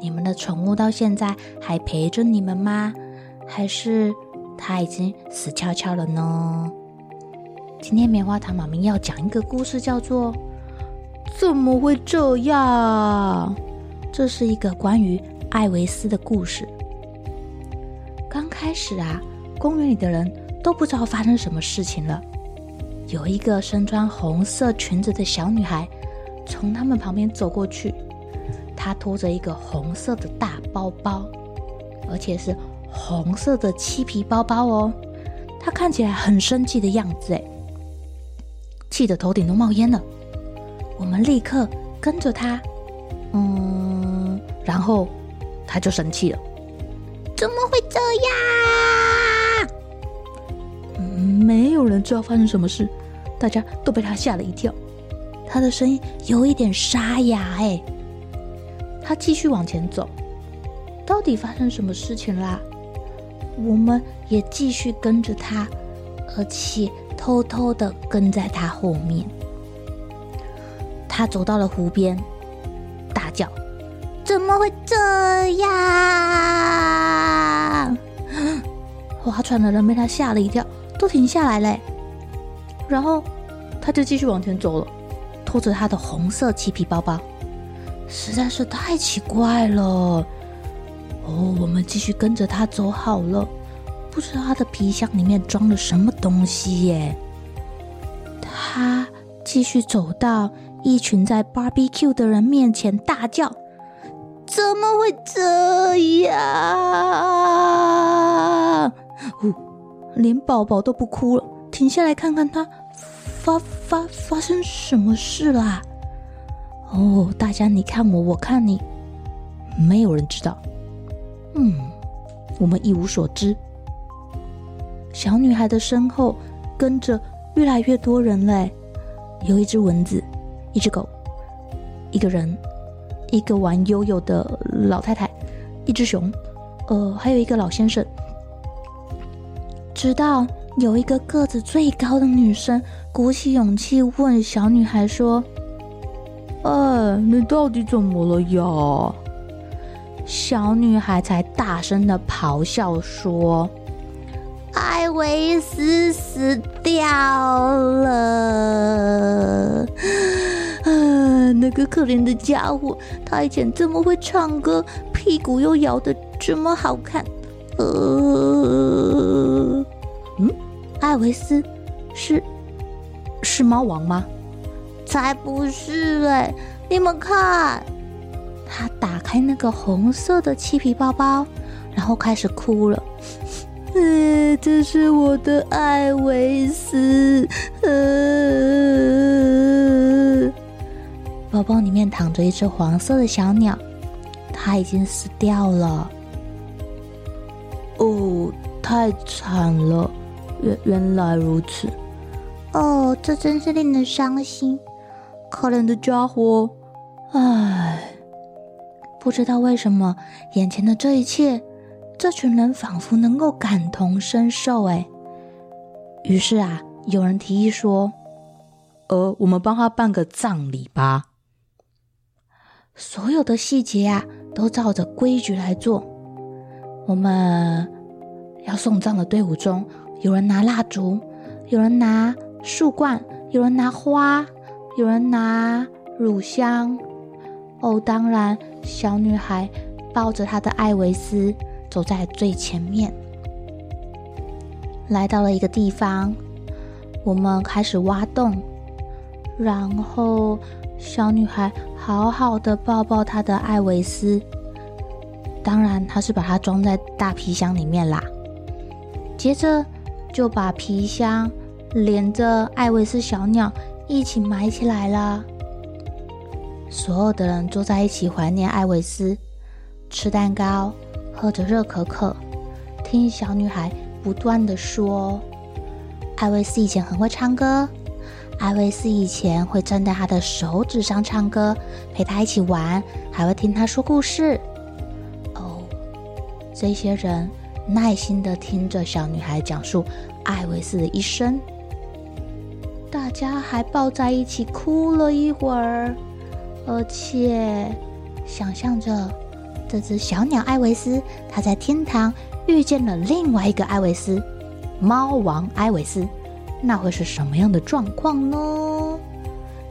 你们的宠物到现在还陪着你们吗？还是它已经死翘翘了呢？今天棉花糖妈咪要讲一个故事，叫做《怎么会这样》。这是一个关于艾维斯的故事。刚开始啊，公园里的人都不知道发生什么事情了。有一个身穿红色裙子的小女孩从他们旁边走过去。他拖着一个红色的大包包，而且是红色的漆皮包包哦。他看起来很生气的样子，哎，气得头顶都冒烟了。我们立刻跟着他，嗯，然后他就生气了。怎么会这样？没有人知道发生什么事，大家都被他吓了一跳。他的声音有一点沙哑，哎。他继续往前走，到底发生什么事情啦？我们也继续跟着他，而且偷偷的跟在他后面。他走到了湖边，大叫：“怎么会这样？”划船的人被他吓了一跳，都停下来嘞。然后他就继续往前走了，拖着他的红色漆皮包包。实在是太奇怪了，哦，我们继续跟着他走好了。不知道他的皮箱里面装了什么东西耶。他继续走到一群在 barbecue 的人面前，大叫：“怎么会这样？”哦，连宝宝都不哭了，停下来看看他发发发生什么事啦。哦，大家你看我，我看你，没有人知道。嗯，我们一无所知。小女孩的身后跟着越来越多人嘞，有一只蚊子，一只狗，一个人，一个玩悠悠的老太太，一只熊，呃，还有一个老先生。直到有一个个子最高的女生鼓起勇气问小女孩说。哎，你到底怎么了呀？小女孩才大声的咆哮说：“艾维斯死掉了！啊，那个可怜的家伙，他以前这么会唱歌，屁股又摇的这么好看。呃，嗯，艾维斯是是猫王吗？”才不是嘞！你们看，他打开那个红色的漆皮包包，然后开始哭了。嗯，这是我的艾维斯。嗯，包包里面躺着一只黄色的小鸟，它已经死掉了。哦，太惨了！原原来如此。哦，这真是令人伤心。可怜的家伙，唉，不知道为什么眼前的这一切，这群人仿佛能够感同身受。哎，于是啊，有人提议说：“呃，我们帮他办个葬礼吧。所有的细节啊，都照着规矩来做。我们要送葬的队伍中，有人拿蜡烛，有人拿树冠，有人拿花。”有人拿乳香，哦，当然，小女孩抱着她的艾维斯走在最前面。来到了一个地方，我们开始挖洞，然后小女孩好好的抱抱她的艾维斯。当然，她是把它装在大皮箱里面啦。接着就把皮箱连着艾维斯小鸟一起埋起来了。所有的人坐在一起怀念艾维斯，吃蛋糕，喝着热可可，听小女孩不断地说：“艾维斯以前很会唱歌，艾维斯以前会站在他的手指上唱歌，陪他一起玩，还会听他说故事。”哦，这些人耐心的听着小女孩讲述艾维斯的一生，家还抱在一起哭了一会儿。而且，想象着这只小鸟艾维斯，它在天堂遇见了另外一个艾维斯，猫王艾维斯，那会是什么样的状况呢？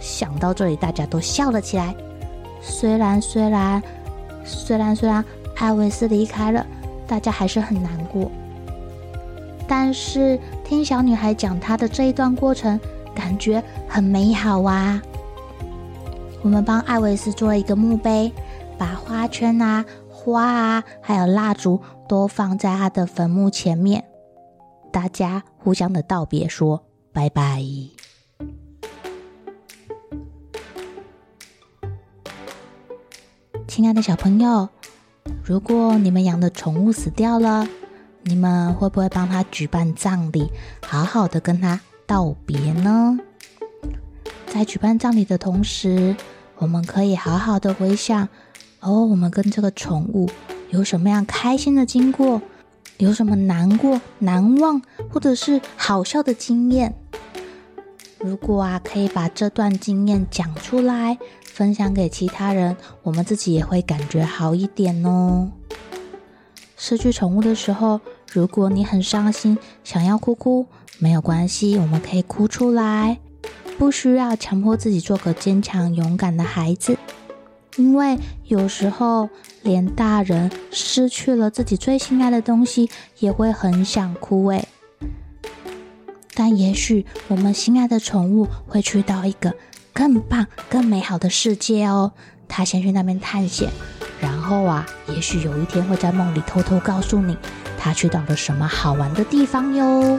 想到这里，大家都笑了起来。虽然，虽然，虽然，虽然艾维斯离开了，大家还是很难过。但是，听小女孩讲她的这一段过程，感觉很美好啊。我们帮艾维斯做一个墓碑，把花圈啊、花啊，还有蜡烛都放在他的坟墓前面。大家互相的道别，说拜拜。亲爱的小朋友，如果你们养的宠物死掉了，你们会不会帮他举办葬礼，好好的跟他道别呢？在举办葬礼的同时，我们可以好好的回想，哦，我们跟这个宠物有什么样开心的经过，有什么难过、难忘，或者是好笑的经验。如果啊，可以把这段经验讲出来，分享给其他人，我们自己也会感觉好一点哦。失去宠物的时候，如果你很伤心，想要哭哭，没有关系，我们可以哭出来。不需要强迫自己做个坚强勇敢的孩子，因为有时候连大人失去了自己最心爱的东西，也会很想哭诶。但也许我们心爱的宠物会去到一个更棒、更美好的世界哦。他先去那边探险，然后啊，也许有一天会在梦里偷偷告诉你，他去到了什么好玩的地方哟。